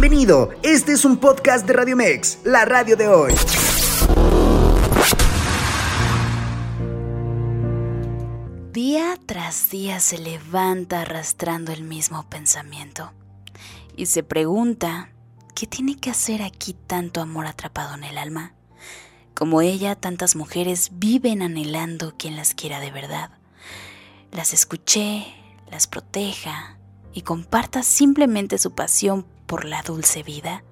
Bienvenido, este es un podcast de Radio Mex, la radio de hoy. Día tras día se levanta arrastrando el mismo pensamiento y se pregunta, ¿qué tiene que hacer aquí tanto amor atrapado en el alma? Como ella, tantas mujeres viven anhelando quien las quiera de verdad. Las escuché, las proteja y comparta simplemente su pasión por la dulce vida.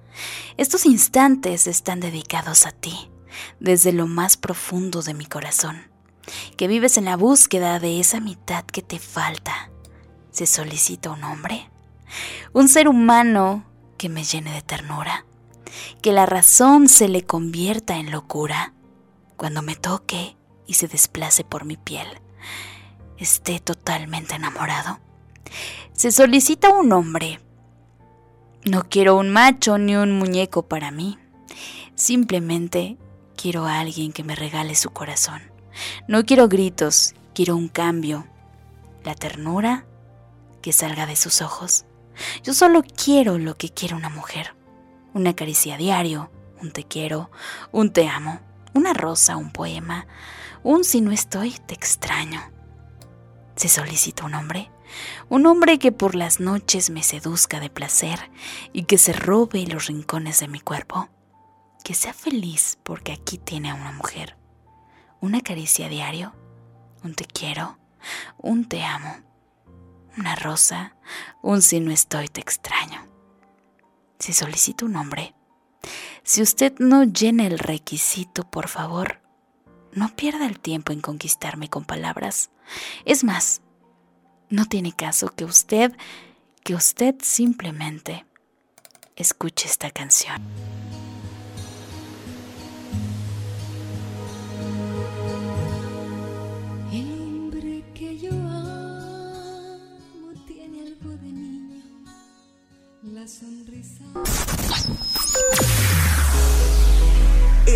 Estos instantes están dedicados a ti, desde lo más profundo de mi corazón, que vives en la búsqueda de esa mitad que te falta. Se solicita un hombre, un ser humano que me llene de ternura que la razón se le convierta en locura cuando me toque y se desplace por mi piel. Esté totalmente enamorado. Se solicita un hombre. No quiero un macho ni un muñeco para mí. Simplemente quiero a alguien que me regale su corazón. No quiero gritos, quiero un cambio. La ternura que salga de sus ojos. Yo solo quiero lo que quiere una mujer una caricia diario, un te quiero, un te amo, una rosa, un poema, un si no estoy, te extraño. Se solicita un hombre, un hombre que por las noches me seduzca de placer y que se robe los rincones de mi cuerpo. Que sea feliz porque aquí tiene a una mujer. Una caricia diario, un te quiero, un te amo, una rosa, un si no estoy, te extraño si solicito un hombre. Si usted no llena el requisito, por favor, no pierda el tiempo en conquistarme con palabras. Es más, no tiene caso que usted, que usted simplemente escuche esta canción.